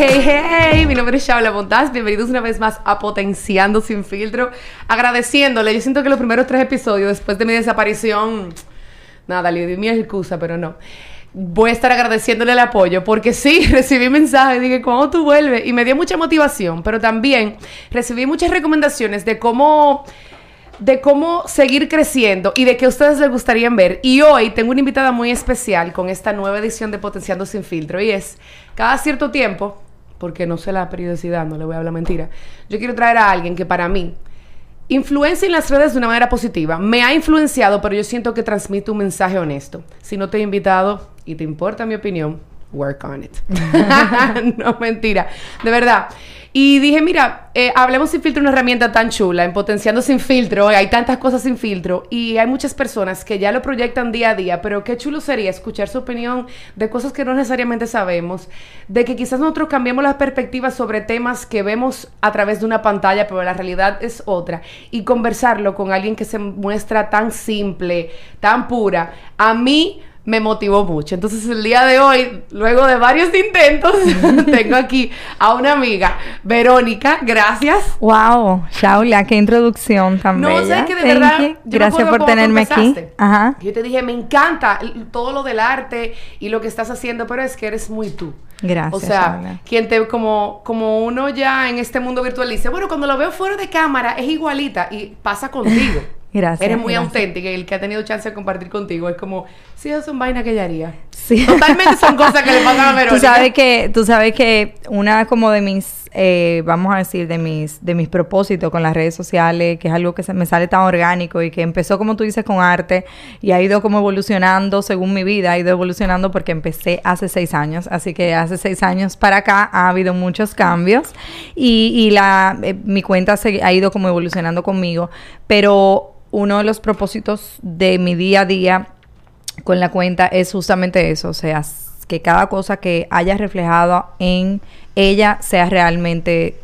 Hey, hey, mi nombre es Shaula Montaz, bienvenidos una vez más a Potenciando Sin Filtro, agradeciéndole, yo siento que los primeros tres episodios después de mi desaparición, nada, le di mi excusa, pero no, voy a estar agradeciéndole el apoyo, porque sí, recibí mensajes, dije, ¿cuándo tú vuelves? Y me dio mucha motivación, pero también recibí muchas recomendaciones de cómo de cómo seguir creciendo y de qué ustedes les gustaría ver. Y hoy tengo una invitada muy especial con esta nueva edición de Potenciando sin filtro y es cada cierto tiempo, porque no sé la periodicidad, no le voy a hablar mentira, yo quiero traer a alguien que para mí influencia en las redes de una manera positiva. Me ha influenciado, pero yo siento que transmite un mensaje honesto. Si no te he invitado y te importa mi opinión, work on it. no, mentira. De verdad. Y dije, mira, eh, hablemos sin filtro, una herramienta tan chula, en potenciando sin filtro, hay tantas cosas sin filtro y hay muchas personas que ya lo proyectan día a día, pero qué chulo sería escuchar su opinión de cosas que no necesariamente sabemos, de que quizás nosotros cambiemos las perspectivas sobre temas que vemos a través de una pantalla, pero la realidad es otra, y conversarlo con alguien que se muestra tan simple, tan pura. A mí me motivó mucho. Entonces el día de hoy, luego de varios intentos, tengo aquí a una amiga, Verónica, gracias. Wow, Shaula, qué introducción tan no, bella. que de verdad, gracias por tenerme aquí. Ajá. Yo te dije, me encanta todo lo del arte y lo que estás haciendo, pero es que eres muy tú. Gracias. O sea, quien te como como uno ya en este mundo virtual dice, bueno, cuando lo veo fuera de cámara es igualita y pasa contigo. Gracias. Eres muy auténtica y el que ha tenido chance de compartir contigo es como, sí, eso son vainas que ella haría. Sí. Totalmente son cosas que le pasan a Verónica. Tú sabes que, tú sabes que una como de mis, eh, vamos a decir, de mis, de mis propósitos con las redes sociales, que es algo que se me sale tan orgánico y que empezó, como tú dices, con arte y ha ido como evolucionando según mi vida, ha ido evolucionando porque empecé hace seis años, así que hace seis años para acá ha habido muchos cambios y, y la, eh, mi cuenta se, ha ido como evolucionando conmigo, pero uno de los propósitos de mi día a día con la cuenta es justamente eso, o sea, que cada cosa que haya reflejado en ella sea realmente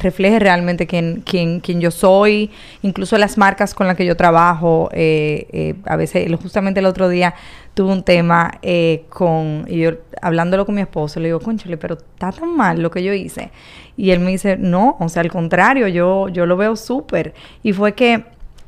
refleje realmente quién, quién, quién yo soy, incluso las marcas con las que yo trabajo. Eh, eh, a veces, justamente el otro día tuve un tema eh, con, y yo hablándolo con mi esposo, le digo, conchale, pero está tan mal lo que yo hice. Y él me dice, no, o sea, al contrario, yo, yo lo veo súper. Y fue que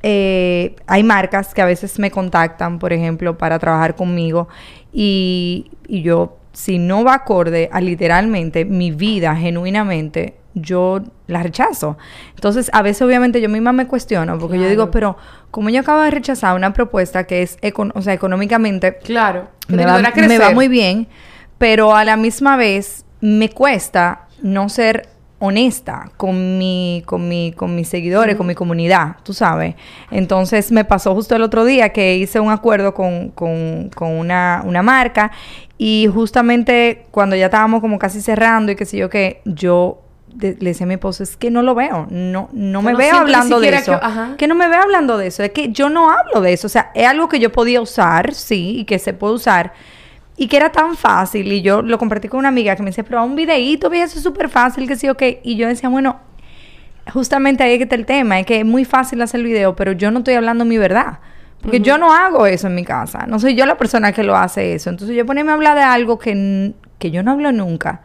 eh, hay marcas que a veces me contactan, por ejemplo, para trabajar conmigo y, yo, si no va acorde a literalmente mi vida genuinamente, yo la rechazo. Entonces, a veces obviamente yo misma me cuestiono, porque yo digo, pero como yo acabo de rechazar una propuesta que es, o sea, económicamente, claro, me va, me va muy bien, pero a la misma vez me cuesta no ser honesta con mi, con mi, con mis seguidores, con mi comunidad, tú sabes. Entonces me pasó justo el otro día que hice un acuerdo con, con, con una, una marca y justamente cuando ya estábamos como casi cerrando y qué sé yo que yo le decía a mi esposo, es que no lo veo, no, no me veo hablando de eso. Que, que, no me veo hablando de eso, es que yo no hablo de eso. O sea, es algo que yo podía usar, sí, y que se puede usar, y que era tan fácil. Y yo lo compartí con una amiga que me decía, pero un videíto, ve, eso es súper fácil, que sí, ok. Y yo decía, bueno, justamente ahí que está el tema, es que es muy fácil hacer el video, pero yo no estoy hablando mi verdad. Porque yo no hago eso en mi casa. No soy yo la persona que lo hace eso. Entonces yo ponerme a hablar de algo que, que yo no hablo nunca.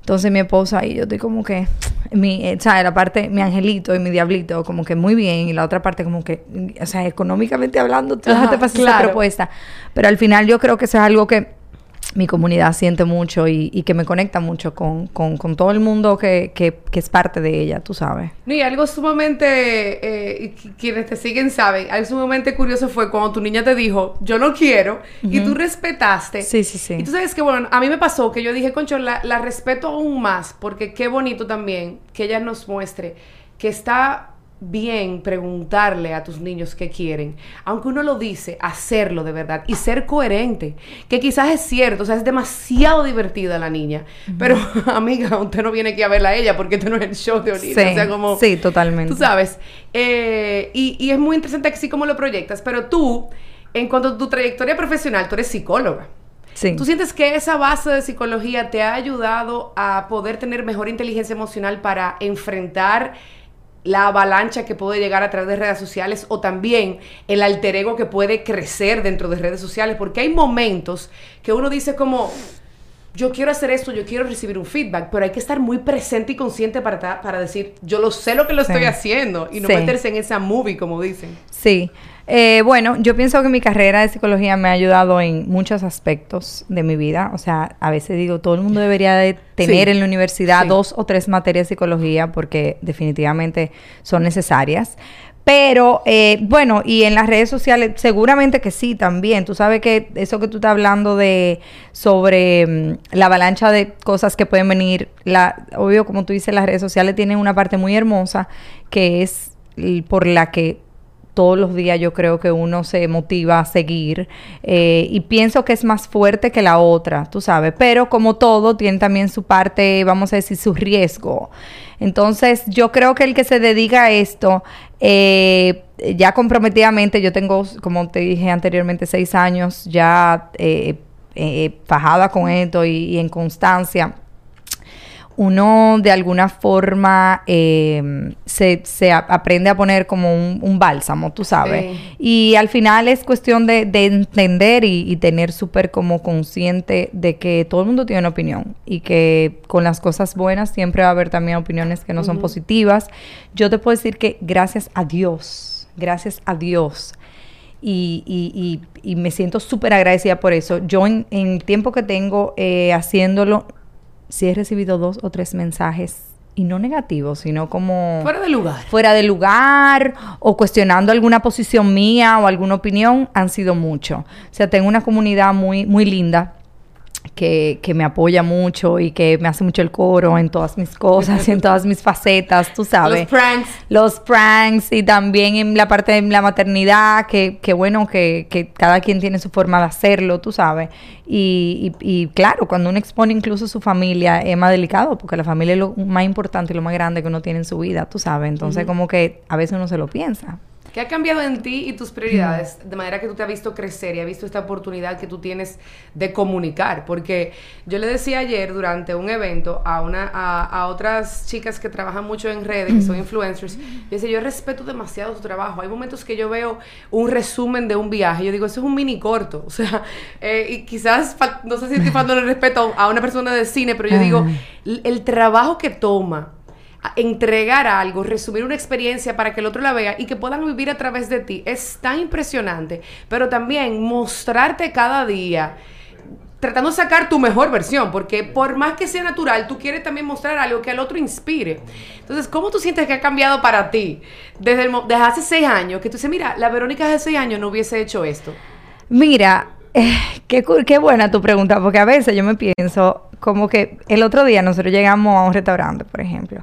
Entonces mi esposa y yo estoy como que, mi, eh, ¿sabes? La parte, mi angelito y mi diablito, como que muy bien, y la otra parte como que, o sea, económicamente hablando, tú te pasas esa propuesta. Pero al final yo creo que eso es algo que mi comunidad siente mucho y, que me conecta mucho con, todo el mundo que, es parte de ella, tú sabes. y algo sumamente, eh, quienes te siguen saben, algo sumamente curioso fue cuando tu niña te dijo, yo no quiero, y tú respetaste. Sí, sí, sí. Y tú sabes que, bueno, a mí me pasó que yo dije, concho, la, la respeto aún más, porque qué bonito también que ella nos muestre que está bien preguntarle a tus niños qué quieren, aunque uno lo dice, hacerlo de verdad y ser coherente, que quizás es cierto, o sea, es demasiado divertida la niña, pero amiga, usted no viene aquí a verla a ella porque este no es el show de Olivia, sí, o sea, como... Sí, totalmente. Tú sabes, eh, y, y, es muy interesante así como lo proyectas, pero tú, en cuanto a tu trayectoria profesional, tú eres psicóloga. Sí. ¿Tú sientes que esa base de psicología te ha ayudado a poder tener mejor inteligencia emocional para enfrentar la avalancha que puede llegar a través de redes sociales o también el alter ego que puede crecer dentro de redes sociales, porque hay momentos que uno dice como, yo quiero hacer esto, yo quiero recibir un feedback, pero hay que estar muy presente y consciente para, para decir, yo lo sé lo que lo estoy haciendo y no meterse en esa movie, como dicen. Sí. Eh, bueno, yo pienso que mi carrera de psicología me ha ayudado en muchos aspectos de mi vida. O sea, a veces digo, todo el mundo debería de tener en la universidad dos o tres materias de psicología porque definitivamente son necesarias. Pero, eh, bueno, y en las redes sociales, seguramente que sí también. Tú sabes que eso que tú estás hablando de sobre mm, la avalancha de cosas que pueden venir, la, obvio, como tú dices, las redes sociales tienen una parte muy hermosa que es por la que todos los días yo creo que uno se motiva a seguir eh, y pienso que es más fuerte que la otra, tú sabes, pero como todo tiene también su parte, vamos a decir, su riesgo. Entonces yo creo que el que se dedica a esto, eh, ya comprometidamente, yo tengo, como te dije anteriormente, seis años ya eh, eh fajada con esto y en constancia uno de alguna forma eh, se, se aprende a poner como un, bálsamo, tú sabes. Y al final es cuestión de, entender y, tener súper como consciente de que todo el mundo tiene una opinión y que con las cosas buenas siempre va a haber también opiniones que no son positivas. Yo te puedo decir que gracias a Dios, gracias a Dios, y, y, y, me siento súper agradecida por eso. Yo en, el tiempo que tengo eh, haciéndolo, si he recibido dos o tres mensajes y no negativos, sino como... Fuera de lugar. Fuera de lugar o cuestionando alguna posición mía o alguna opinión, han sido mucho. O sea, tengo una comunidad muy, muy linda que, que, me apoya mucho y que me hace mucho el coro en todas mis cosas y en todas mis facetas, tú sabes. Los pranks. Los pranks y también en la parte de la maternidad, que, que bueno, que, que, cada quien tiene su forma de hacerlo, tú sabes. Y, y, claro, cuando uno expone incluso su familia es más delicado, porque la familia es lo más importante y lo más grande que uno tiene en su vida, tú sabes. Entonces como que a veces uno se lo piensa. ¿Qué ha cambiado en ti y tus prioridades de manera que tú te has visto crecer y has visto esta oportunidad que tú tienes de comunicar? Porque yo le decía ayer durante un evento a, una, a, otras chicas que trabajan mucho en redes, que son influencers, yo decía, yo respeto demasiado su trabajo. Hay momentos que yo veo un resumen de un viaje, yo digo, eso es un mini corto. O sea, eh, y quizás, no sé si estoy faltando el respeto a una persona de cine, pero yo digo, el trabajo que toma entregar algo, resumir una experiencia para que el otro la vea y que puedan vivir a través de ti es tan impresionante, pero también mostrarte cada día tratando de sacar tu mejor versión, porque por más que sea natural, tú quieres también mostrar algo que al otro inspire. Entonces, ¿cómo tú sientes que ha cambiado para ti desde, desde hace seis años? Que tú dices, mira, la Verónica hace seis años no hubiese hecho esto. Mira, eh, qué, qué buena tu pregunta, porque a veces yo me pienso como que el otro día nosotros llegamos a un restaurante, por ejemplo,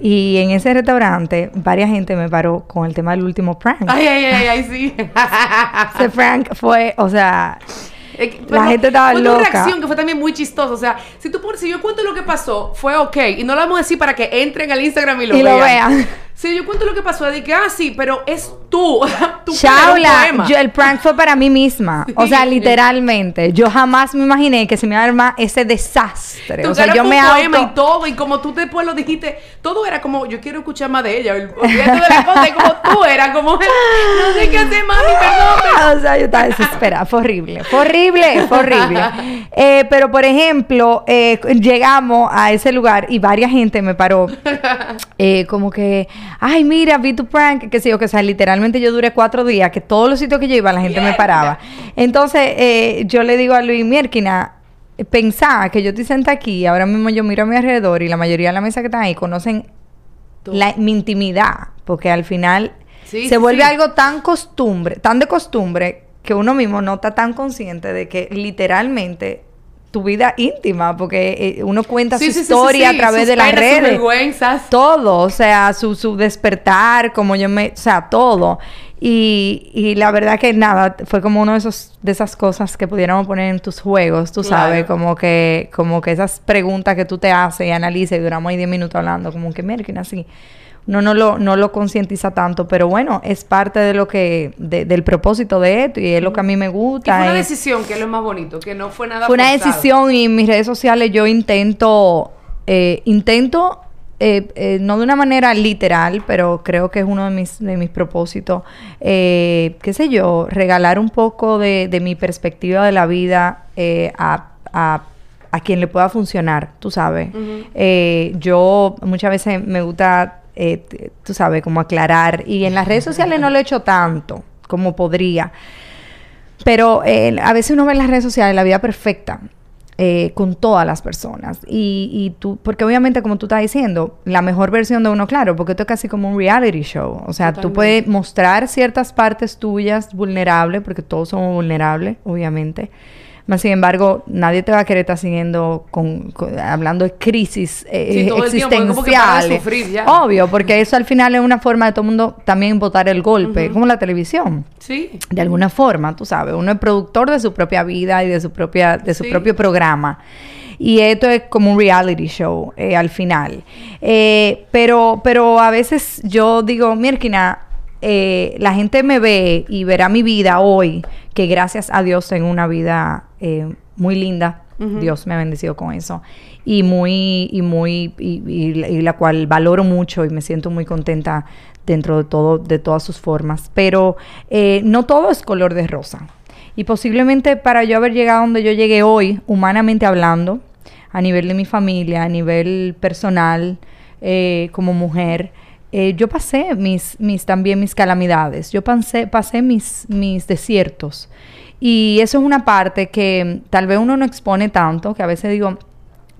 y en ese restaurante, varias gente me paró con el tema del último prank. Ay, ay, ay, ay, sí. ese prank fue, o sea, la gente estaba fue loca. Fue una reacción que fue también muy chistosa. O sea, si tú si yo cuento lo que pasó, fue ok. Y no lo vamos a decir para que entren al Instagram y lo y vean. Lo vean. Sí, yo cuento lo que pasó, de que, ah, sí, pero es tú. tú yo, el prank fue para mí misma. O sea, literalmente. Yo jamás me imaginé que se me iba a armar ese desastre. o sea, yo me poema y todo. Y como tú después lo dijiste, todo era como, yo quiero escuchar más de ella. Olvídate de la cosa. Y como tú era como, no sé qué hacer, mami, perdón. O sea, yo estaba desesperada. Fue horrible. Fue horrible, fue horrible. Eh, pero, por ejemplo, eh, llegamos a ese lugar y varias gente me paró. Eh, como que ay, mira, vi tu prank, que sé yo, que o sea, literalmente yo duré cuatro días, que todos los sitios que yo iba la gente me paraba. Entonces, eh, yo le digo a Luis Mierkina, pensá que yo estoy sentada aquí, ahora mismo yo miro a mi alrededor y la mayoría de la mesa que están ahí conocen mi intimidad, porque al final se vuelve algo tan costumbre, tan de costumbre, que uno mismo no está tan consciente de que literalmente tu vida íntima, porque eh, uno cuenta su historia a través de las redes. Sus vergüenzas. Todo, o sea, su, su despertar, como yo me, o sea, todo. Y, y, la verdad que nada, fue como uno de esos, de esas cosas que pudiéramos poner en tus juegos, tú sabes, como que, como que esas preguntas que tú te haces y analizas y duramos ahí 10 minutos hablando, como que miren así no, no lo, no lo concientiza tanto, pero bueno, es parte de lo que, del propósito de esto y es lo que a mí me gusta. Y fue una decisión, que es lo más bonito, que no fue nada Fue una decisión y en mis redes sociales yo intento, eh, intento, eh, eh, no de una manera literal, pero creo que es uno de mis, de mis propósitos, qué sé yo, regalar un poco de, de mi perspectiva de la vida a, a a quien le pueda funcionar, tú sabes. Eh, yo muchas veces me gusta, eh, tú sabes, como aclarar. Y en las redes sociales no lo he hecho tanto como podría. Pero eh, a veces uno ve en las redes sociales la vida perfecta. con todas las personas. Y, y, tú, porque obviamente, como tú estás diciendo, la mejor versión de uno, claro, porque esto es casi como un reality show. O sea, tú puedes mostrar ciertas partes tuyas vulnerables, porque todos somos vulnerables, obviamente. Más sin embargo, nadie te va a querer estar siguiendo con, hablando de crisis eh, existenciales. Obvio, porque eso al final es una forma de todo el mundo también votar el golpe, como la televisión. Sí. De alguna forma, tú sabes, uno es productor de su propia vida y de su propia de su propio programa. Y esto es como un reality show eh, al final. Eh, pero, pero a veces yo digo, Mirkina, eh, la gente me ve y verá mi vida hoy, que gracias a Dios tengo una vida eh, muy linda. Dios me ha bendecido con eso. Y muy, y muy, y, la cual valoro mucho y me siento muy contenta dentro de todo, de todas sus formas. Pero eh, no todo es color de rosa. Y posiblemente para yo haber llegado donde yo llegué hoy, humanamente hablando, a nivel de mi familia, a nivel personal, como mujer, eh, yo pasé mis, mis, también mis calamidades, yo pasé, pasé mis, mis desiertos. Y eso es una parte que tal vez uno no expone tanto, que a veces digo,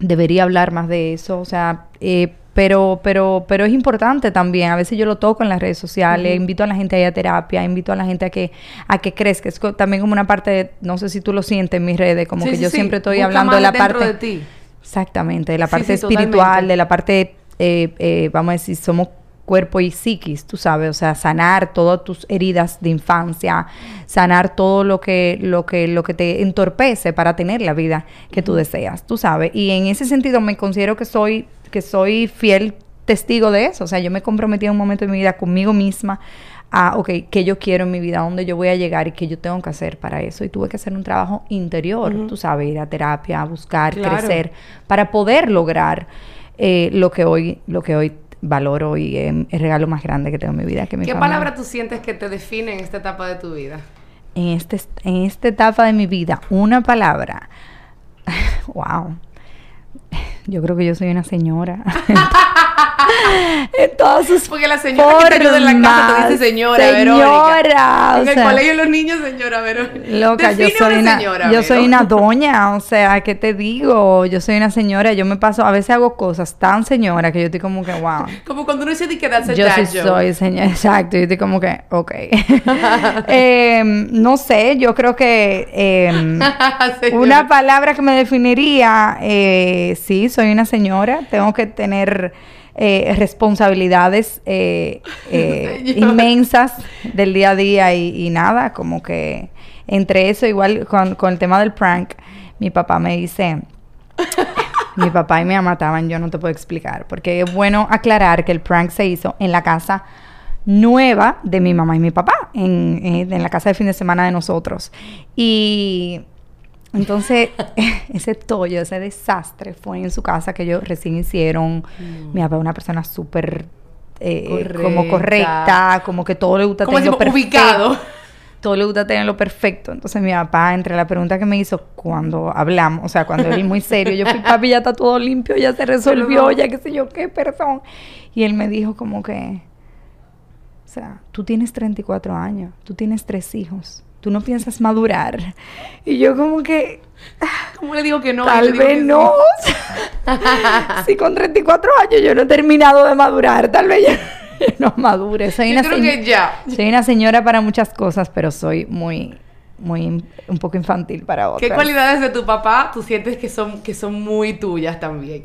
debería hablar más de eso, o sea, eh, pero, pero, pero es importante también. A veces yo lo toco en las redes sociales, invito a la gente a ir a terapia, invito a la gente a que, a que crezca. Es también como una parte, de, no sé si tú lo sientes en mis redes, como que yo siempre estoy hablando de la parte... De ti. Exactamente, de la parte espiritual, de la parte, eh, vamos a decir, somos cuerpo y psiquis, tú sabes, o sea, sanar todas tus heridas de infancia, sanar todo lo que lo que lo que te entorpece para tener la vida que tú deseas, tú sabes. Y en ese sentido me considero que soy que soy fiel testigo de eso, o sea, yo me comprometí en un momento de mi vida conmigo misma a, ok, qué yo quiero en mi vida, dónde yo voy a llegar y qué yo tengo que hacer para eso. Y tuve que hacer un trabajo interior, tú sabes, ir a terapia, buscar, crecer, para poder lograr eh, lo que hoy, lo que hoy valoro y es el regalo más grande que tengo en mi vida. Que ¿Qué palabra tú sientes que te define en esta etapa de tu vida? En, este, en esta etapa de mi vida, una palabra. wow. Yo creo que yo soy una señora. en todas sus Porque la señora que te ayuda en la casa te dice señora, señora En el colegio los niños, señora Verónica. Loca, yo soy una, señora, yo soy una doña, o sea, ¿qué te digo? Yo soy una señora, yo me paso, a veces hago cosas tan señora que yo estoy como que, wow. como cuando uno dice que darse Yo sí soy señora, exacto, yo estoy como que, ok. Em, no sé, yo creo que em, una palabra que me definiría, eh, sí, soy una señora, tengo que tener eh, responsabilidades eh, eh, inmensas del día a día y, nada, como que entre eso, igual con, el tema del prank, mi papá me dice, mi papá y mi mamá estaban, yo no te puedo explicar, porque es bueno aclarar que el prank se hizo en la casa nueva de mi mamá y mi papá, en, en la casa de fin de semana de nosotros. Y entonces, ese tollo, ese desastre fue en su casa que ellos recién hicieron. Mm. Mi papá es una persona súper eh, como correcta, como que todo le gusta tenerlo perfecto. ubicado. Todo le gusta tenerlo perfecto. Entonces mi papá, entre la pregunta que me hizo cuando hablamos, o sea, cuando él muy serio, yo fui, papi, ya está todo limpio, ya se resolvió, ya qué sé yo qué, perdón. Y él me dijo como que, o sea, tú tienes 34 años, tú tienes tres hijos tú no piensas madurar. Y yo como que... ¿Cómo le digo que no? Tal vez no. si con 34 años yo no he terminado de madurar, tal vez yo no madure. Soy una creo que ya. Soy una señora para muchas cosas, pero soy muy muy un poco infantil para otras. ¿Qué cualidades de tu papá tú sientes que son que son muy tuyas también?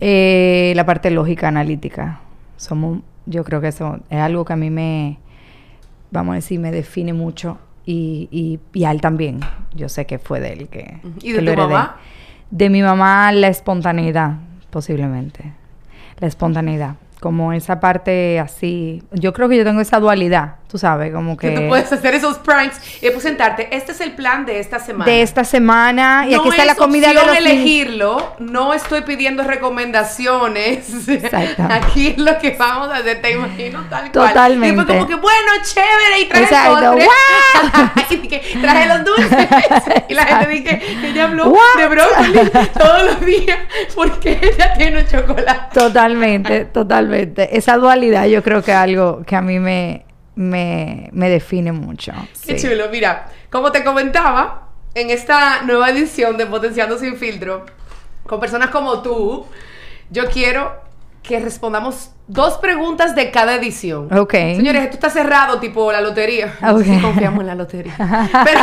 Eh, la parte lógica analítica. Somos yo creo que eso es algo que a mí me vamos a decir me define mucho y, y, y, a él también. Yo sé que fue de él que. ¿Y de tu mamá? De mi mamá, la espontaneidad, posiblemente. La espontaneidad como esa parte así. Yo creo que yo tengo esa dualidad, tú sabes, como que... Que tú puedes hacer esos pranks y presentarte, este es el plan de esta semana. De esta semana, y aquí está la comida de los elegirlo, no estoy pidiendo recomendaciones. Exacto. Aquí es lo que vamos a hacer, te imagino, tal cual. Totalmente. Y fue como que, bueno, chévere, y traje postre. y que traje los dulces. y la gente dice que ella habló de brócoli todos los días porque ella tiene un chocolate. Totalmente, totalmente. Esa dualidad yo creo que es algo que a mí me, me, me define mucho. Qué sí. chulo. Mira, como te comentaba, en esta nueva edición de Potenciando Sin Filtro, con personas como tú, yo quiero que respondamos dos preguntas de cada edición. Ok. Señores, esto está cerrado, tipo la lotería. Ok. Sí confiamos en la lotería. Pero,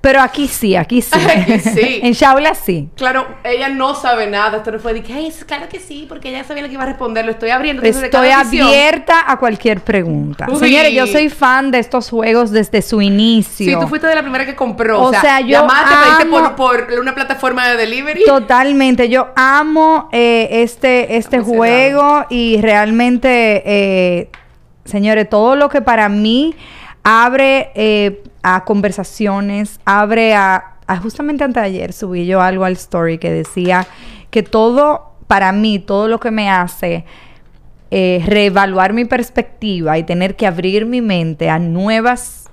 Pero aquí sí, aquí sí. Aquí sí. en Shaula sí. claro, ella no sabe nada. Esto no fue de que, "Ay, claro que sí, porque ella sabía lo que iba a responder. Lo estoy abriendo. Estoy cada edición- abierta a cualquier pregunta. Uy. Señores, yo soy fan de estos juegos desde su inicio. Sí, tú fuiste de la primera que compró. O O, sea, yo llamaste, pediste amo- por, por una plataforma de delivery. Totalmente, yo amo eh, este, este Estamos y realmente, eh, señores, todo lo que para mí abre eh, a conversaciones, abre a, Justamente antes de ayer subí yo algo al story que decía que todo, para mí, todo lo que me hace eh, reevaluar mi perspectiva y tener que abrir mi mente a nuevas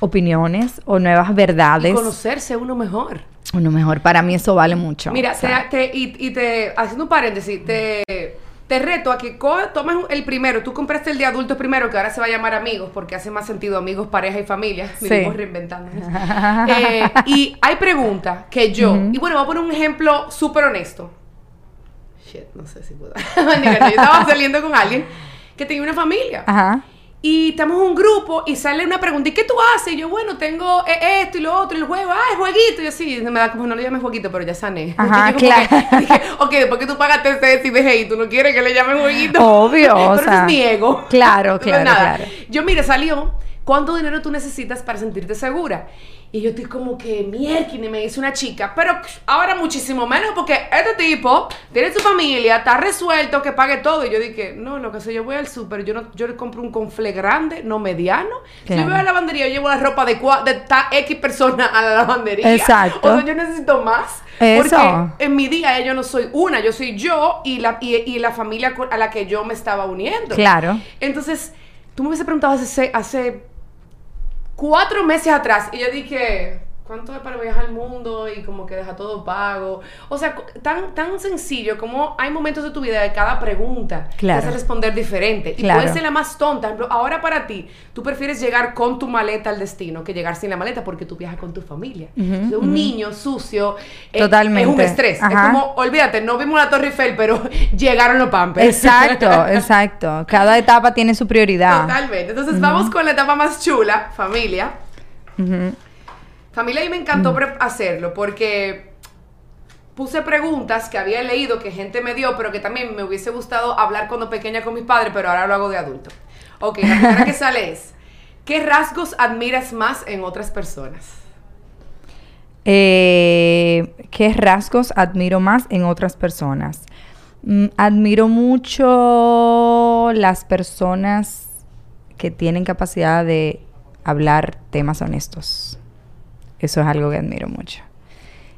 opiniones o nuevas Y verdades. conocerse uno mejor. Uno mejor, para mí eso vale mucho. Mira, O sea, te, te- y, y te, haciendo un paréntesis, te, te reto a que tomes el primero. Tú compraste el de adultos primero, que ahora se va a llamar amigos, porque hace más sentido amigos, pareja y familia. Sí. Vivimos reinventándonos. Eh, y hay preguntas que yo, y bueno, voy a poner un ejemplo súper honesto. Shit, no sé si puedo. Yo estaba saliendo con alguien que tenía una familia. Ajá. Y estamos en un grupo y sale una pregunta, ¿y qué tú haces? Y yo, bueno, tengo eh, esto y lo otro, y el juego, ah, el jueguito. Y yo, sí, me da como, no le llames jueguito, pero ya sané. Ajá, yo claro. que dije, ok, después que tú pagaste ese y dejé y tú no quieres que le llamen jueguito. Obvio, o pero sea, es mi ego. claro, claro, claro. Yo, mira, salió, ¿cuánto dinero tú necesitas para sentirte segura? Y yo estoy como que mierda, y me dice una chica, pero ahora muchísimo menos porque este tipo tiene su familia, está resuelto, que pague todo. Y yo dije, no, lo que sé, yo voy al súper, yo no, yo le compro un confle grande, no mediano. Si Claro. yo voy a la lavandería, yo llevo la ropa de, cua- de ta- X personas a la lavandería. Exacto. O sea, yo necesito más. Eso. Porque en mi día yo no soy una, yo soy yo y la, y, y la familia a la que yo me estaba uniendo. Claro. Entonces, tú me hubiese preguntado hace, hace cuatro meses atrás. Y yo dije, ¿cuánto es para viajar al mundo y como que deja todo pago? O sea, tan, tan sencillo como hay momentos de tu vida de cada pregunta Claro. que hace responder diferente. Y Claro. puede ser la más tonta. Por ejemplo, ahora para ti, tú prefieres llegar con tu maleta al destino que llegar sin la maleta porque tú viajas con tu familia. Ujú, Entonces, un ujú. niño sucio eh, Totalmente. es un estrés. Ajá. Es como, olvídate, no vimos la Torre Eiffel, pero llegaron los pampers. Exacto, exacto. Cada etapa tiene su prioridad. Totalmente. Entonces vamos con la etapa más chula, familia. Familia, y me Mm. encantó pre- hacerlo porque puse preguntas que había leído que gente me dio, pero que también me hubiese gustado hablar cuando pequeña con mis padres, pero ahora lo hago de adulto. Ok, la primera que sale es, ¿qué rasgos admiras más en otras personas? Eh, ¿Qué rasgos admiro más en otras personas? Mm, admiro mucho las personas que tienen capacidad de hablar temas honestos. Eso es algo que admiro mucho.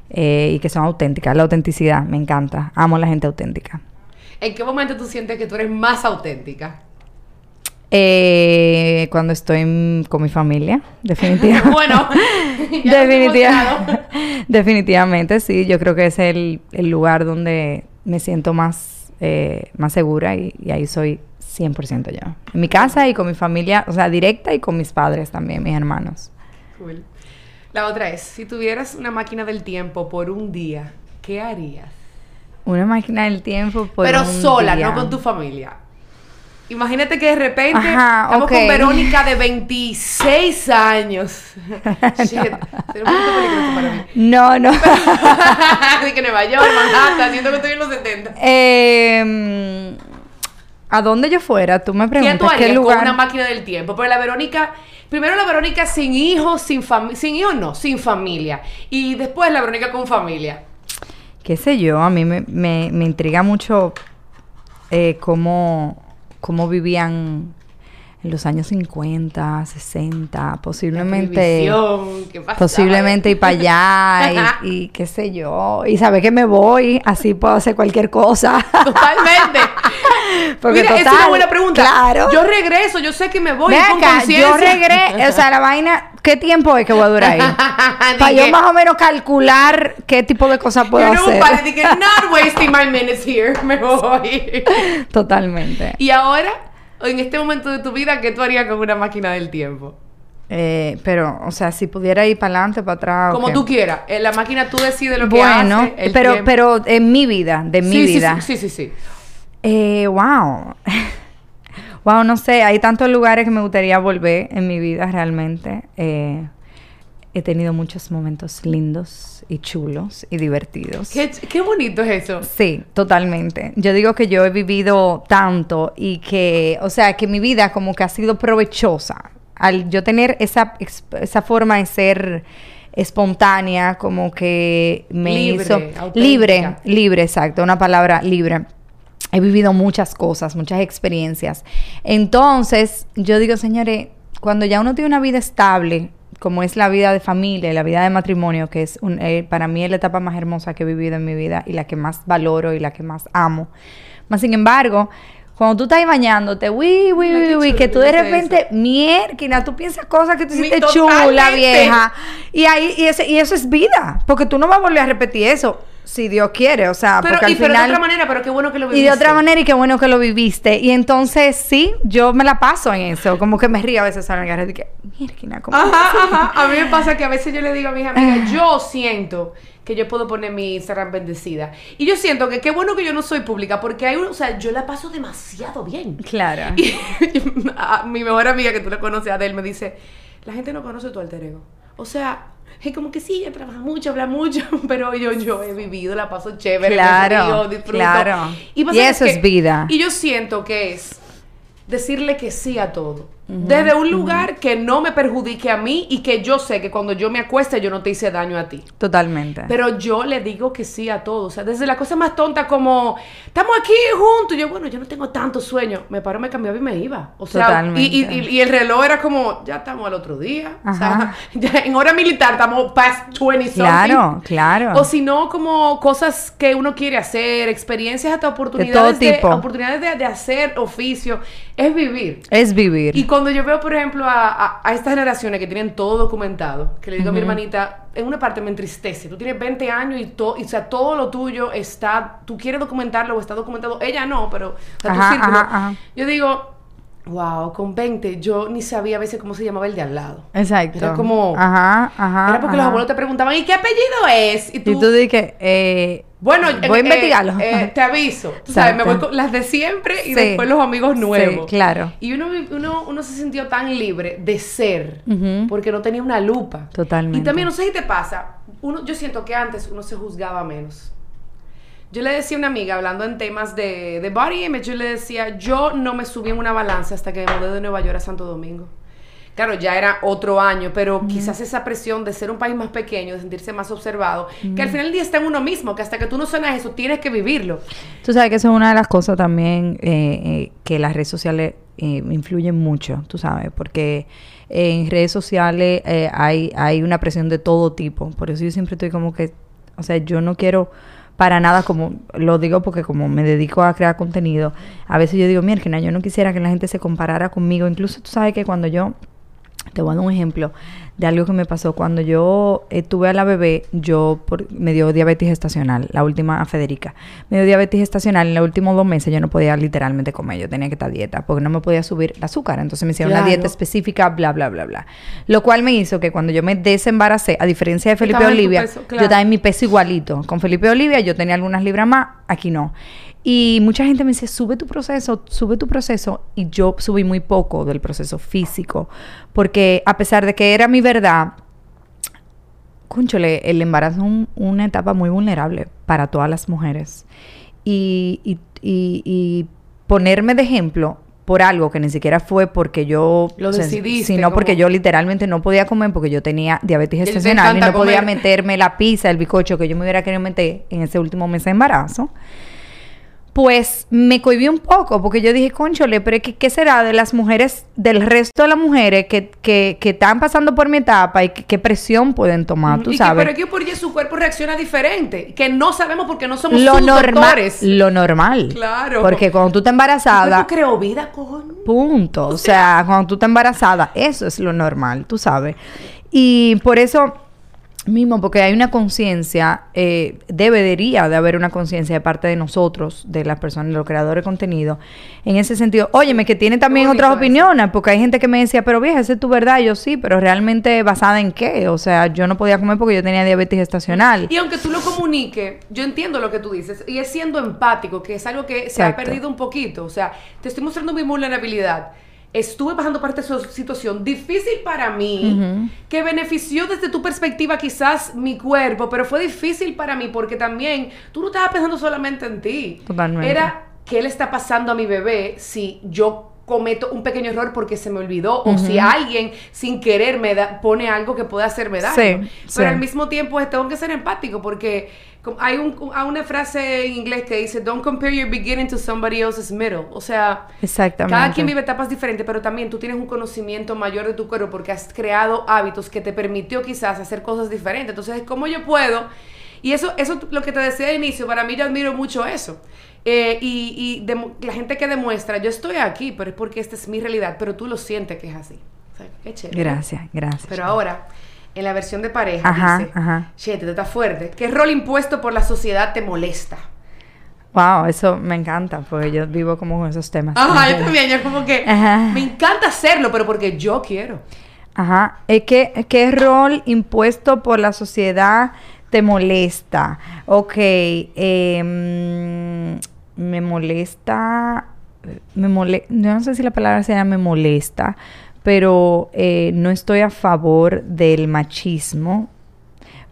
Eh, y que son auténticas. La autenticidad, me encanta. Amo a la gente auténtica. ¿En qué momento tú sientes que tú eres más auténtica? Eh, cuando estoy con mi familia, definitivamente. bueno, Definitiva-. Definitivamente, sí. Yo creo que es el, el lugar donde me siento más, eh, más segura y, y ahí soy 100% yo. En mi casa y con mi familia, o sea, directa y con mis padres también, mis hermanos. Cool. La otra es, si tuvieras una máquina del tiempo por un día, ¿qué harías? Una máquina del tiempo por Pero un sola, día. no con tu familia. Imagínate que de repente Ajá, estamos con Verónica de 26 años. Shit, sería un poquito peligroso para mí. No, no. de que Nueva York, Manhattan, siento que estoy en los 70. Eh, ¿A dónde yo fuera? Tú me ¿Qué preguntas tú harías qué lugar. con una máquina del tiempo? Pero la Verónica, primero la Verónica sin hijos, sin familia, sin hijos no, sin familia. Y después la Verónica con familia. qué sé yo, a mí me, me, me intriga mucho eh, cómo, cómo vivían en los años 50, 60, posiblemente... ¿qué? Posiblemente ir para allá y, y qué sé yo. Y saber que me voy, así puedo hacer cualquier cosa. Totalmente. Porque Mira, esa es una buena pregunta. Claro. Yo regreso, yo sé que me voy Ven con acá, yo regresé, o sea, la vaina, ¿qué tiempo es que voy a durar ahí? Para yo más o menos calcular qué tipo de cosas puedo Yo no hacer. para dije, not wasting my minutes here. Me voy. Totalmente. y ahora, en este momento de tu vida, ¿qué tú harías con una máquina del tiempo? Eh, pero, o sea, si pudiera ir para adelante, para atrás. Como tú quieras. En la máquina tú decides lo que Bueno, hace. el pero, tiempo. pero en mi vida, de mi sí, vida. Sí, sí, sí. sí. Eh, wow. wow, no sé, hay tantos lugares que me gustaría volver en mi vida realmente. Eh, he tenido muchos momentos lindos y chulos y divertidos. Qué, qué bonito es eso. Sí, totalmente. Yo digo que yo he vivido tanto y que, o sea, que mi vida como que ha sido provechosa. Al yo tener esa, esa forma de ser espontánea, como que me Libre, hizo auténtica. libre, libre, exacto, una palabra libre. He vivido muchas cosas, muchas experiencias. Entonces, yo digo, señores, cuando ya uno tiene una vida estable, como es la vida de familia, la vida de matrimonio, que es un- eh, para mí es la etapa más hermosa que he vivido en mi vida y la que más valoro y la que más amo. Más sin embargo, cuando tú estás bañándote, uy, uy, uy, uy, que tú de repente, mierda, tú piensas cosas que tú Mi- hiciste chula, totalmente. vieja. Y ahí, y, ese, y eso es vida, porque tú no vas a volver a repetir eso, si Dios quiere, o sea, Pero, porque al y, pero de final... otra manera, pero qué bueno que lo Y de viviste. otra manera, y qué bueno que lo viviste. Y entonces, sí, yo me la paso en eso. Como que me río a veces a la cara. Y que, mierda, ¿cómo Ajá, ajá. A mí me pasa que a veces yo le digo a mis amigas, yo siento que yo puedo poner mi Instagram bendecida. Y yo siento que qué bueno que yo no soy pública, porque hay un, o sea, yo la paso demasiado bien. Claro. Y a mi mejor amiga que tú la conoces, Adel, me dice, la gente no conoce tu alter ego. O sea, es como que sí, ella trabaja mucho, habla mucho, pero yo, yo he vivido, la paso chévere, Claro, río, disfruto. claro. Y que eso es vida. Y yo siento que es decirle que sí a todo. Desde un lugar que no me perjudique a mí y que yo sé que cuando yo me acueste yo no te hice daño a ti. Totalmente. Pero yo le digo que sí a todo. O sea, desde la cosa más tonta como, estamos aquí juntos. Y yo, bueno, yo no tengo tanto sueño. Me paro, me cambiaba y me iba. O sea, Totalmente. y, y- el reloj era como, ya estamos al otro día. O sea, ya en hora militar estamos past 20 something. Claro, claro. O si no, como cosas que uno quiere hacer, experiencias hasta oportunidades todo tipo. oportunidades de, de hacer oficio. Es vivir. es vivir. Y cuando yo veo, por ejemplo, a, a- a estas generaciones que tienen todo documentado, que le digo a mi hermanita, en una parte me entristece. Tú tienes 20 años y, todo, y o sea, todo lo tuyo está, tú quieres documentarlo o está documentado. Ella no, pero o sea, tu círculo. ajá, ajá. Yo digo, wow, con 20 yo ni sabía a veces cómo se llamaba el de al lado. Exacto. Era como- Ajá, ajá. Era porque los abuelos te preguntaban, ¿y qué apellido es? Y tú dices, eh, Bueno, voy a eh, investigarlo. eh, te aviso. Tú sabes, me voy con las de siempre y Sí. después los amigos Sí, nuevos. claro. Y uno, uno, uno se sintió tan libre de ser porque no tenía una lupa. Totalmente. Y también, no sé si te pasa, uno, yo siento que antes uno se juzgaba menos. Yo le decía a una amiga, hablando en temas de, de body image, yo le decía, yo no me subí en una balanza hasta que me mudé de Nueva York a Santo Domingo. Claro, ya era otro año, pero quizás esa presión de ser un país más pequeño, de sentirse más observado, que al final del día está en uno mismo, que hasta que tú no sanas eso, tienes que vivirlo. Tú sabes que eso es una de las cosas también eh, eh, que las redes sociales eh, influyen mucho, tú sabes, porque en redes sociales eh, hay, hay una presión de todo tipo. Por eso yo siempre estoy como que, o sea, yo no quiero para nada como, lo digo porque como me dedico a crear contenido, a veces yo digo, mira, yo no quisiera que la gente se comparara conmigo. Incluso tú sabes que cuando yo te voy a dar un ejemplo de algo que me pasó. Cuando yo eh, tuve a la bebé, yo por- me dio diabetes gestacional, la última a Federica. Me dio diabetes gestacional en los últimos dos meses. Yo no podía literalmente comer, yo tenía que estar dieta porque no me podía subir el azúcar. Entonces me hicieron una dieta específica, bla, bla, bla, bla. Lo cual me hizo que cuando yo me desembaracé, a diferencia de Felipe Estaba Olivia, peso, yo estaba en mi peso igualito. Con Felipe Olivia yo tenía algunas libras más, aquí no. Y mucha gente me dice, sube tu proceso, sube tu proceso. Y yo subí muy poco del proceso físico. Porque a pesar de que era mi verdad, cónchale, el embarazo es un- una etapa muy vulnerable para todas las mujeres. Y, y- y- y ponerme de ejemplo por algo que ni siquiera fue porque yo Lo decidiste, sino porque yo literalmente no podía comer porque yo tenía diabetes gestacional y no podía meterme la pizza, el bizcocho que yo me hubiera querido meter en ese último mes de embarazo pues me cohibí un poco porque yo dije, conchole, pero ¿qué, qué será de las mujeres, del resto de las mujeres que, que, que están pasando por mi etapa y qué presión pueden tomar, tú y sabes? Que, pero que por ello su cuerpo reacciona diferente. Que no sabemos porque no somos lo sus normal, lo normal. Claro. Porque cuando tú estás embarazada, cuerpo creó vida, coño. Punto. O sea, cuando tú estás embarazada, eso es lo normal, tú sabes. Y por eso mismo, porque hay una conciencia, eh, debería de haber una conciencia de parte de nosotros, de las personas, de los creadores de contenido, en ese sentido. Óyeme, que tiene también otras opiniones, porque hay gente que me decía, pero vieja, esa es tu verdad, Y yo sí, pero realmente basada en qué? O sea, yo no podía comer porque yo tenía diabetes gestacional. Y aunque tú lo comuniques, yo entiendo lo que tú dices. Y es siendo empático, que es algo que se ha perdido un poquito. O sea, te estoy mostrando mi vulnerabilidad. Estuve pasando parte de esa situación difícil para mí, que benefició desde tu perspectiva quizás mi cuerpo, pero fue difícil para mí porque también tú no estabas pensando solamente en ti. Totalmente. Era qué le está pasando a mi bebé si yo cometo un pequeño error porque se me olvidó o si alguien sin querer me da- pone algo que puede hacerme daño. Sí, Pero sí. al mismo tiempo tengo que ser empático porque hay un, hay una frase en inglés que dice don't compare your beginning to somebody else's middle. O sea, Exactamente. cada quien vive etapas diferentes, pero también tú tienes un conocimiento mayor de tu cuerpo porque has creado hábitos que te permitió quizás hacer cosas diferentes. Entonces, ¿cómo yo puedo? Y eso, eso lo que te decía al inicio, para mí yo admiro mucho eso. Eh, y la gente que demuestra, yo estoy aquí, pero es porque esta es mi realidad, pero tú lo sientes que es así. O sea, qué chévere. Gracias, gracias. Pero ahora, en la versión de pareja, Ajá, dice, ajá. Chete, te está fuerte. ¿Qué rol impuesto por la sociedad te molesta? Wow, eso me encanta, porque yo vivo como con esos temas. Ajá, yo también, yo como que Ajá. me encanta hacerlo, pero porque yo quiero. Ajá. Eh, ¿Qué, ¿Qué rol impuesto por la sociedad te molesta? Ok. em, me molesta. Me mole, yo no sé si la palabra sea me molesta, pero eh, no estoy a favor del machismo.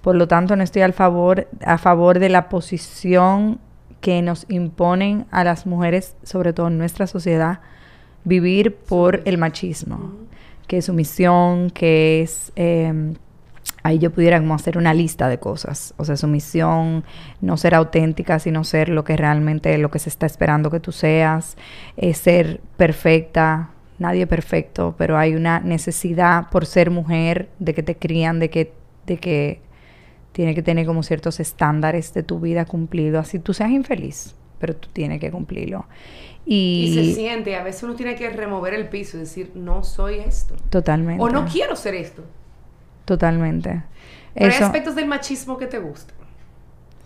Por lo tanto, no estoy al favor, a favor de la posición que nos imponen a las mujeres, sobre todo en nuestra sociedad, vivir por el machismo, que es sumisión, que es... eh, ahí yo pudiera como hacer una lista de cosas, o sea, sumisión, no ser auténtica, sino ser lo que realmente, lo que se está esperando que tú seas, eh, ser perfecta, nadie es perfecto, pero hay una necesidad por ser mujer, de que te crían, de que, de que tiene que tener como ciertos estándares de tu vida cumplidos, así tú seas infeliz, pero tú tienes que cumplirlo. Y, Y, se siente, a veces uno tiene que remover el piso y decir, no soy esto. totalmente. O no quiero ser esto. Totalmente. Pero hay aspectos del machismo que te gustan.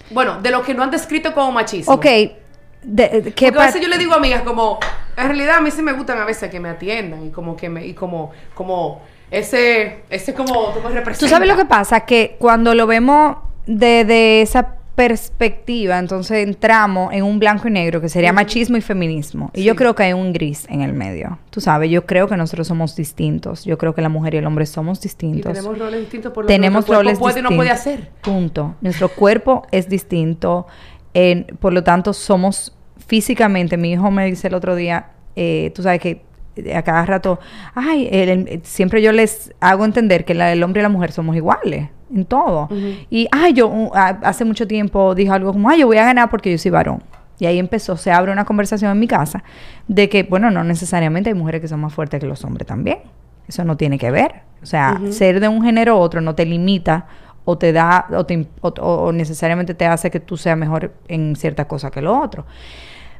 Bueno, de lo que no han descrito como machismo. Ok. de- de- ¿qué Porque a veces yo le digo a amigas como, en realidad a mí sí me gustan a veces que me atiendan y como que me, y como, como, ese, ese como, tú me representas. Tú sabes lo que pasa, que cuando lo vemos desde esa perspectiva, entonces entramos en un blanco y negro que sería machismo y feminismo. Y yo creo que hay un gris en el medio. Tú sabes, yo creo que nosotros somos distintos. Yo creo que la mujer y el hombre somos Y distintos. tenemos roles distintos por lo tenemos que nuestro roles cuerpo puede y no puede hacer. Punto. Nuestro cuerpo es distinto. por lo tanto, somos físicamente. Mi hijo me dice el otro día, eh, tú sabes que a cada rato, ay, el- el- siempre yo les hago entender que la- el hombre y la mujer somos iguales en todo. Y, ay, yo uh, hace mucho tiempo dijo algo como, ay, yo voy a ganar porque yo soy varón. Y ahí empezó, se abre una conversación en mi casa de que, bueno, no necesariamente hay mujeres que son más fuertes que los hombres también. Eso no tiene que ver. O sea, ser de un género u otro no te limita o te da, o, te o- o- necesariamente te hace que tú seas mejor en cierta cosa que lo otro.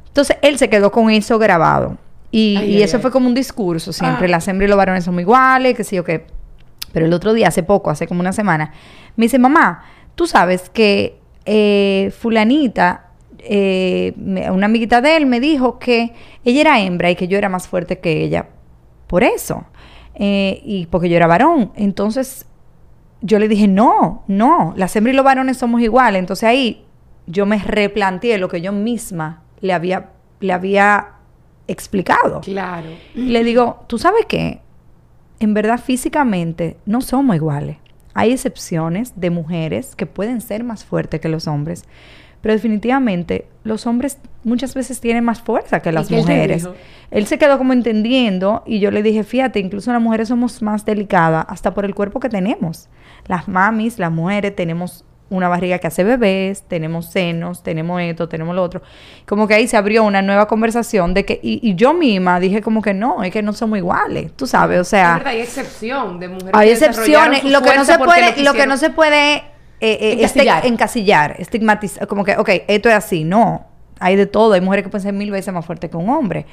Entonces, él se quedó con eso grabado. Y, Ay, y ay, eso ay. fue como un discurso siempre. Ah. Las hembras y los varones son iguales, que sí o qué. Pero el otro día, hace poco, hace como una semana, me dice, mamá, tú sabes que eh, fulanita, eh, una amiguita de él me dijo que ella era hembra y que yo era más fuerte que ella por eso. Eh, y porque yo era varón. Entonces, yo le dije, no, no, las hembras y los varones somos iguales. Entonces ahí yo me replanteé lo que yo misma le había, le había explicado. Claro. Y le digo, ¿tú sabes qué? En verdad físicamente no somos iguales. Hay excepciones de mujeres que pueden ser más fuertes que los hombres, pero definitivamente los hombres muchas veces tienen más fuerza que las él mujeres. dijo? Él se quedó como entendiendo y yo le dije, fíjate, incluso las mujeres somos más delicadas hasta por el cuerpo que tenemos. Las mamis, las mujeres tenemos una barriga que hace bebés, tenemos senos, tenemos esto, tenemos lo otro. Como que ahí se abrió una nueva conversación de que, y, y yo misma dije como que no, es que no somos iguales, tú sabes, o sea, verdad, hay excepción de mujeres hay que excepciones, lo que no se puede, lo que quisieron. no se puede eh, eh, este- Encasillar. encasillar, estigmatizar, como que, ok, esto es así, no, hay de todo, hay mujeres que pueden ser mil veces más fuertes que un hombre.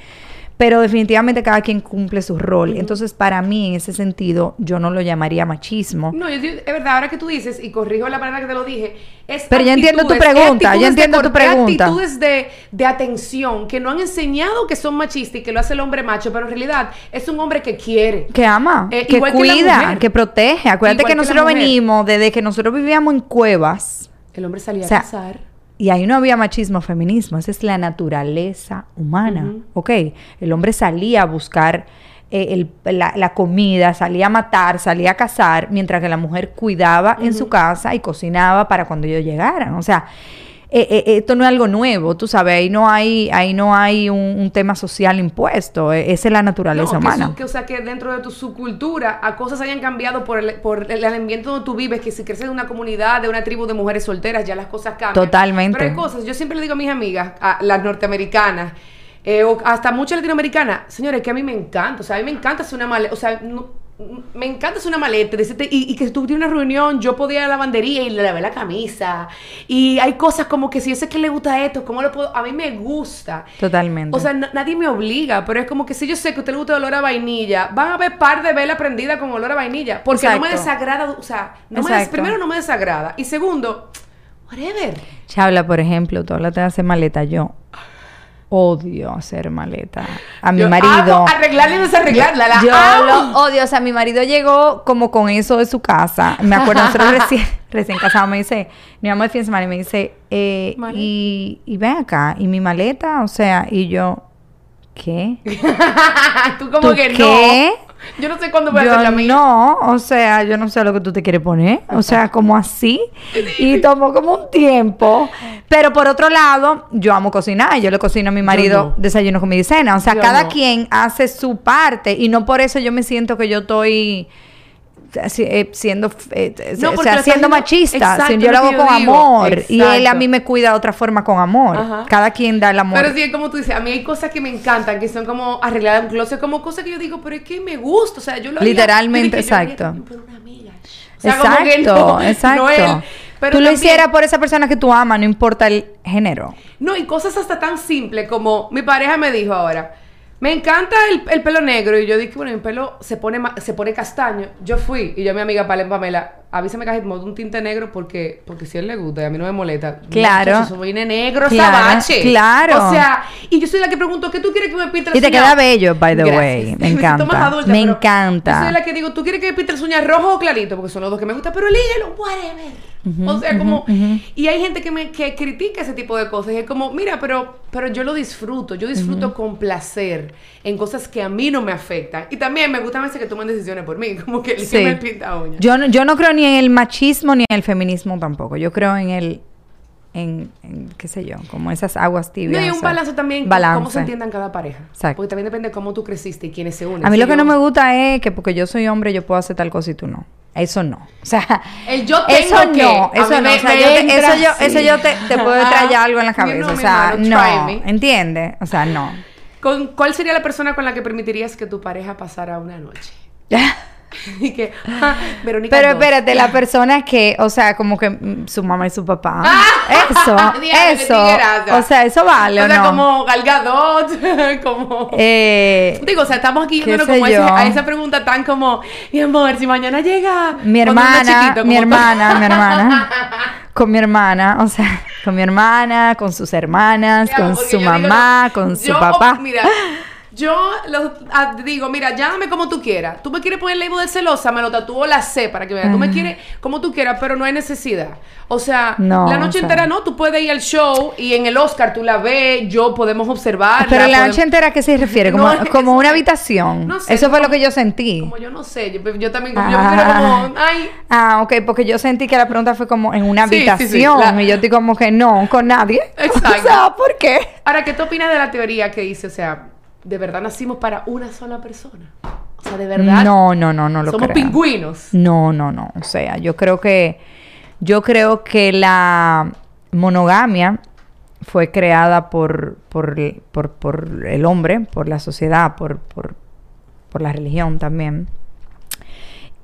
Pero definitivamente cada quien cumple su rol. Entonces, para mí, en ese sentido, yo no lo llamaría machismo. No, yo, es verdad, ahora que tú dices, y corrijo la manera que te lo dije, es Pero yo entiendo tu pregunta, actitudes entiendo de tu pregunta. actitudes de, de atención que no han enseñado que son machistas y que lo hace el hombre macho, pero en realidad es un hombre que quiere. Que ama, Eh, que cuida, que protege. Acuérdate Igual que nosotros venimos desde que nosotros vivíamos en cuevas. El hombre salía O sea, a cazar. Y ahí no había machismo o feminismo, esa es la naturaleza humana. ¿ok? El hombre salía a buscar eh, el- la, la comida, salía a matar, salía a cazar, mientras que la mujer cuidaba en su casa y cocinaba para cuando ellos llegaran. O sea, eh, eh, esto no es algo nuevo, tú sabes, ahí no hay, ahí no hay un, un tema social impuesto, eh, esa es la naturaleza No, humana. que, o sea, que dentro de tu subcultura a cosas hayan cambiado por el, por el ambiente donde tú vives, que si creces en una comunidad, de una tribu de mujeres solteras, ya las cosas cambian. Totalmente. Pero hay cosas, yo siempre le digo a mis amigas, a las norteamericanas, eh, o hasta muchas latinoamericanas, señores, que a mí me encanta, o sea, a mí me encanta hacer una maleta, o sea, no- me encanta hacer una maleta, decirte, y, y que si tú tienes una reunión, yo podía ir a la lavandería y le lavé la camisa. Y hay cosas como que si yo sé que le gusta esto, ¿cómo lo puedo? A mí me gusta. Totalmente. O sea, na- nadie me obliga, pero es como que si yo sé que a usted le gusta el olor a vainilla, van a ver par de vela prendida con olor a vainilla. Porque no me desagrada, o sea, no me des- primero no me desagrada. Y segundo, whatever. Chabla, por ejemplo, tú hablas de hacer maleta. Yo odio hacer maleta. A mi Yo marido. amo arreglarla y desarreglarla. La yo amo. lo odio. O sea, mi marido llegó como con eso de su casa. Me acuerdo, nosotros recién, recién casados, me dice, mi mamá el fin de semana y me dice, eh, y, y ven acá, y mi maleta, o sea, y yo, ¿qué? Tú como ¿Tú que qué? no. Yo no sé cuándo voy a hacer la mía. no, o sea, yo no sé lo que tú te quieres poner, o sea, como así. Y tomó como un tiempo. Pero por otro lado, yo amo cocinar, yo le cocino a mi marido no. desayuno, comida y cena. O sea, Yo cada no. quien hace su parte y no por eso yo me siento que yo estoy siendo eh, eh, No, o sea, siendo machista, Exacto, si yo lo hago con digo. amor y él a mí me cuida de otra forma con amor. Ajá. Cada quien da el amor. Pero sí, como tú dices, a mí hay cosas que me encantan, que son como arreglar un closet, como cosas que yo digo, pero es que me gusta, o sea, yo lo Literalmente, yo haría exacto. también por una amiga. O sea, como exacto, que no, exacto. no él, pero tú lo hicieras por esa persona que tú amas, no importa el género. No, y cosas hasta tan simples como mi pareja me dijo ahora, me encanta el, el pelo negro. Y yo dije, bueno, mi pelo se pone, se pone castaño. Yo fui y yo a mi amiga Palen Pamela, avísame que de un tinte negro porque, porque si a él le gusta y a mí no me molesta. Claro. Eso viene negro, Claro, sabache. claro. O sea, y yo soy la que pregunto, ¿qué tú quieres que me pinte las Y te queda bello, by the Gracias. way. Me encanta. más adulta, Me encanta. Yo soy la que digo, ¿tú quieres que me pinte las uñas rojo o clarito? Porque son los dos que me gustan, pero elígelo, whatever. O sea, como... Y hay gente que me que critica ese tipo de cosas. Y es como, mira, pero, pero yo lo disfruto. Yo disfruto con placer en cosas que a mí no me afectan. Y también me gusta a veces que tomen decisiones por mí. Como que el que Sí. me pinta uñas. Yo no, yo no creo ni en el machismo ni en el feminismo tampoco. Yo creo en el, en, en, qué sé yo, como esas aguas No, tibias. y un o sea, balance también, balance. cómo se entiendan cada pareja. Exacto. Porque también depende de cómo tú creciste y quiénes se unen. A mí Si lo que no me gusta es que porque yo soy hombre yo puedo hacer tal cosa y tú no. Eso no. O sea, El yo tengo eso que, no, eso no. me- o sea, me yo te- entra eso yo, eso yo te, te puedo traer algo en la no, cabeza. o sea, no. ¿Entiendes? O sea, no. ¿Con ¿Cuál sería la persona con la que permitirías que tu pareja pasara una noche? y que, ah, Verónica. Pero dos. espérate, la persona que, o sea, como que mm, su mamá y su papá. Ah, eso, diablo, qué eso. tigueraza. O sea, eso vale O o, sea, no. como Gal Gadot, como... Eh, Digo, o sea, estamos aquí qué yéndonos sé como a, ese- yo. a esa pregunta tan como, mi amor, si mañana llega... mi cuando uno es hermana, chiquito, mi como tú- hermana, mi hermana. Con mi hermana, o sea, con mi hermana, con sus hermanas, Claro, con porque su yo digo, mamá, con su yo, papá. Mira, yo lo- ah, digo, mira, llámame como tú quieras. Tú me quieres poner el label de celosa, me lo tatúo la C para que veas. Tú me quieres como tú quieras, pero no hay necesidad. O sea, No, la o noche sea. entera no, tú puedes ir al show y en el Oscar tú la ves, yo podemos observarla. Pero la podemos- noche entera, ¿a qué se refiere? Como, No, como una habitación. no sé, Eso fue como- lo que yo sentí. Como yo no sé, yo, yo también, como, yo prefiero Ah. como, ay, Ah, ok, porque yo sentí que la pregunta fue como en una Sí, sí, sí, habitación. la- Y yo estoy como que no, con nadie. Exacto. O sea, ¿por qué? Ahora, ¿qué tú opinas de la teoría que dice, o sea, de verdad nacimos para una sola persona? O sea, de verdad No, no, no, no lo somos creo. pingüinos. No, no, no. O sea, yo creo que Yo creo que la monogamia fue creada por, por, por, por el hombre, por la sociedad, por, por, por la religión también.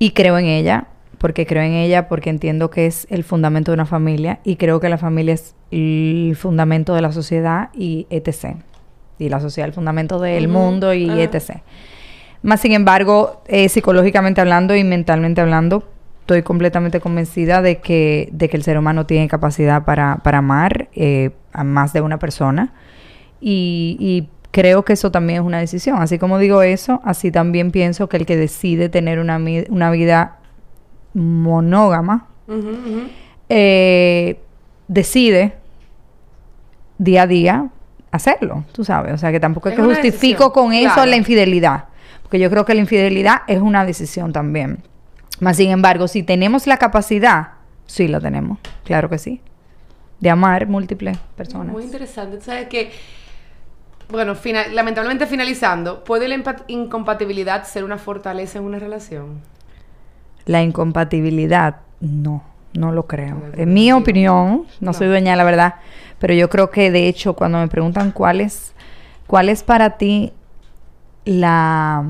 Y creo en ella, porque creo en ella, porque entiendo que es el fundamento de una familia y creo que la familia es el fundamento de la sociedad y etc. Y la sociedad el fundamento del mundo y ajá. etc. Más sin embargo, eh, psicológicamente hablando y mentalmente hablando, estoy completamente convencida de que, de que el ser humano tiene capacidad para, para amar eh, a más de una persona. Y, y creo que eso también es una decisión. Así como digo eso, así también pienso que el que decide tener una, una vida monógama, eh, decide día a día hacerlo, tú sabes. O sea, que tampoco es, Es que justifico decisión, con eso claro. la infidelidad. Porque yo creo que la infidelidad es una decisión también. Más sin embargo, si tenemos la capacidad, sí la tenemos, claro que sí, de amar múltiples personas. Muy interesante. Sabes que, bueno, fina- lamentablemente finalizando, ¿puede la incompatibilidad ser una fortaleza en una relación? La incompatibilidad, no, no lo creo. En mi opinión, no, No. soy dueña de la verdad, pero yo creo que de hecho cuando me preguntan cuál es, cuál es para ti la,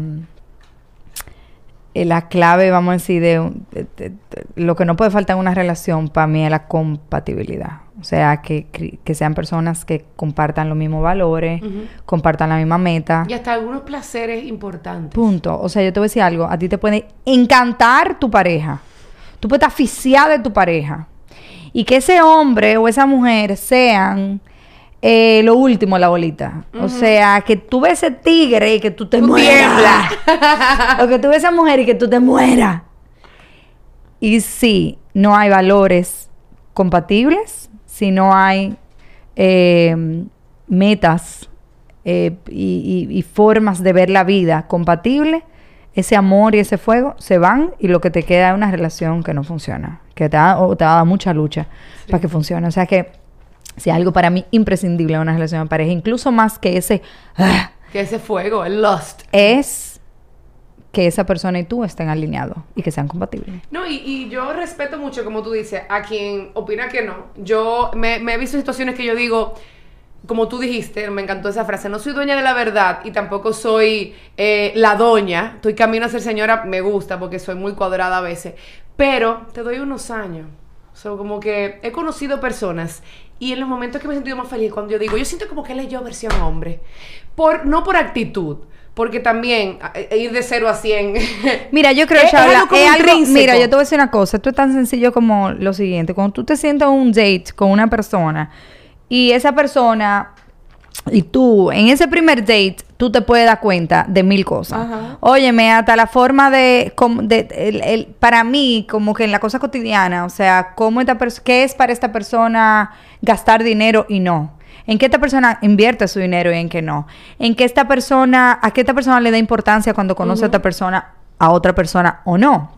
eh, la clave, vamos a decir, de, un- de- de- de- lo que no puede faltar en una relación, para mí es la compatibilidad. O sea, que, que sean personas que compartan los mismos valores, compartan la misma meta. Y hasta algunos placeres importantes. Punto. O sea, yo te voy a decir algo. A ti te puede encantar tu pareja. Tú puedes estar asfixiada de tu pareja. Y que ese hombre o esa mujer sean eh, lo último la bolita. O sea, que tú ves ese tigre y que tú te mueras. o que tú ves esa mujer y que tú te mueras. Y si no hay valores compatibles, si no hay eh, metas eh, y, y- y formas de ver la vida compatibles, ese amor y ese fuego se van y lo que te queda es una relación que no funciona, que te da, o te va a dar mucha lucha para que funcione. O sea que si algo para mí imprescindible en una relación de pareja, incluso más que ese, ah, Que ese fuego, el lust. es que esa persona y tú estén alineados y que sean compatibles. No, y, y yo respeto mucho, como tú dices, a quien opina que no. Yo me, me he visto situaciones que yo digo, como tú dijiste, me encantó esa frase, no soy dueña de la verdad y tampoco soy eh, la doña. Estoy camino a ser señora, me gusta porque soy muy cuadrada a veces. Pero te doy unos años. O sea, como que he conocido personas y en los momentos que me he sentido más feliz, cuando yo digo, yo siento como que él es yo versión hombre. Por, no por actitud, porque también eh, ir de 0 a 100. Mira, yo creo, Shaula, algo mira, yo te voy a decir una cosa, esto es tan sencillo como lo siguiente, cuando tú te sientas en un date con una persona y esa persona y tú en ese primer date tú te puedes dar cuenta de mil cosas. Ajá. Óyeme, hasta la forma de, com- de- el- el- para mí como que en la cosa cotidiana, o sea, cómo esta qué es para esta persona gastar dinero y no. En qué esta persona invierte su dinero y en qué no. En qué esta persona, a qué esta persona le da importancia cuando conoce a esta persona a otra persona o no.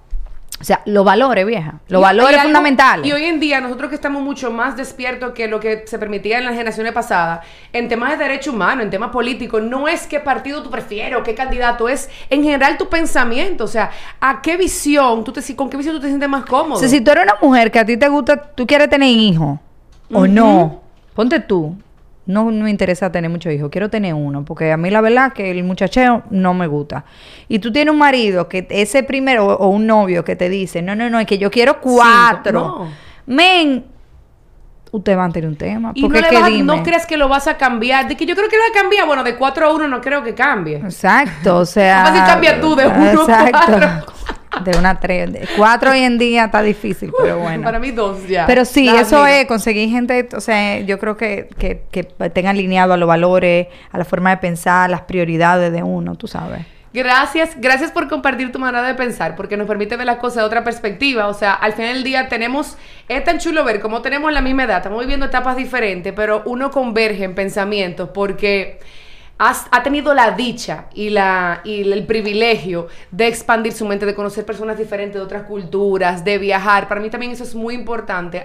O sea, los valores, vieja. Los valores fundamentales. Y hoy en día, nosotros que estamos mucho más despiertos que lo que se permitía en las generaciones pasadas, en temas de derecho humano, en temas políticos, no es qué partido tú prefieres o qué candidato, es en general tu pensamiento. O sea, a qué visión, tú te, con qué visión tú te sientes más cómodo. O sea, si tú eres una mujer que a ti te gusta, tú quieres tener hijos o no, ponte tú no me interesa tener muchos hijos, quiero tener uno, porque a mí la verdad que el muchacheo no me gusta. Y tú tienes un marido que ese primero, o, un novio que te dice, no, no, no, es que yo quiero cuatro. No. Men, usted va a tener un tema. Y no, le vas, dime? no, que lo vas a cambiar. De que yo creo que lo va a cambiar. Bueno, de 4 a 1 no creo que cambie. Exacto, o sea. Fácil cambia tú de 1 a 4. De una a tres. De cuatro hoy en día está difícil, pero bueno. Para mí dos ya. Pero sí, Las eso es conseguir gente, o sea, yo creo que, que, que tenga alineado a los valores, a la forma de pensar, las prioridades de uno, tú sabes. Gracias, gracias por compartir tu manera de pensar, porque nos permite ver las cosas de otra perspectiva. O sea, al final del día tenemos, es tan chulo ver cómo tenemos la misma edad, estamos viviendo etapas diferentes, pero uno converge en pensamientos, porque ha tenido la dicha y, la, y el privilegio de expandir su mente, de conocer personas diferentes de otras culturas, de viajar. Para mí también eso es muy importante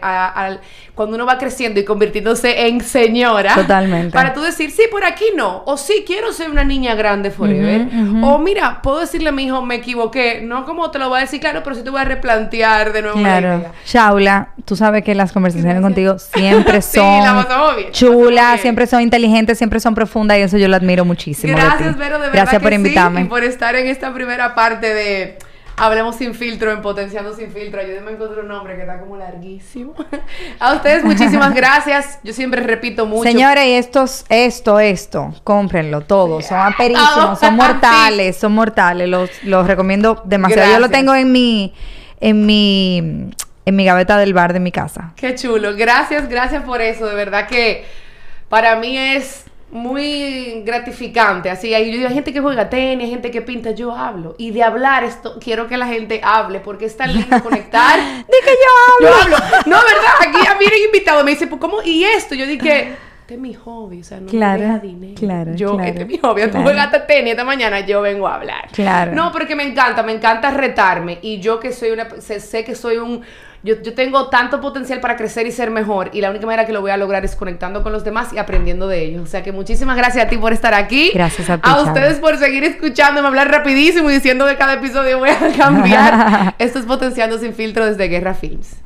cuando uno va creciendo y convirtiéndose en señora. Totalmente. Para tú decir, sí, por aquí no. O sí, quiero ser una niña grande forever. O mira, puedo decirle a mi hijo, me equivoqué. No como te lo voy a decir, claro, pero sí te voy a replantear de nuevo claro. la. Shaula, tú sabes que las conversaciones contigo siempre son sí, chulas, siempre son inteligentes, siempre son profundas y eso yo lo admiro muchísimo. Gracias, Vero, de verdad. Gracias por invitarme. y por estar en esta primera parte de Hablemos sin filtro, en Potenciando sin filtro. Ayúdenme a encontrar un nombre que está como larguísimo. a ustedes muchísimas gracias. Yo siempre repito mucho. Señores, estos, esto, esto, cómprenlo todo. Son aperísimos, son mortales, son mortales. Los, los recomiendo demasiado. Yo lo tengo en mi, en mi, en mi gaveta del bar de mi casa. Qué chulo. Gracias, gracias por eso. De verdad que para mí es muy gratificante. Así, hay, hay gente que juega tenis, hay gente que pinta, yo hablo. Y de hablar, esto quiero que la gente hable, porque es tan lindo conectar. de que yo hablo. Yo hablo. No, ¿verdad? Aquí a mí invitado me dice, pues, ¿cómo? ¿Y esto? Yo dije, este es mi hobby, o sea, no claro, me deja dinero. Claro, yo, claro, este es mi hobby. Claro. Tú juegaste tenis esta mañana, yo vengo a hablar. Claro. No, porque me encanta, me encanta retarme. Y yo que soy una, sé que soy un yo, yo, tengo tanto potencial para crecer y ser mejor y la única manera que lo voy a lograr es conectando con los demás y aprendiendo de ellos. O sea que muchísimas gracias a ti por estar aquí. Gracias a ti. A ustedes por seguir escuchándome hablar rapidísimo y diciendo que cada episodio voy a cambiar. Esto es Potenciando sin filtro desde Guerra Films.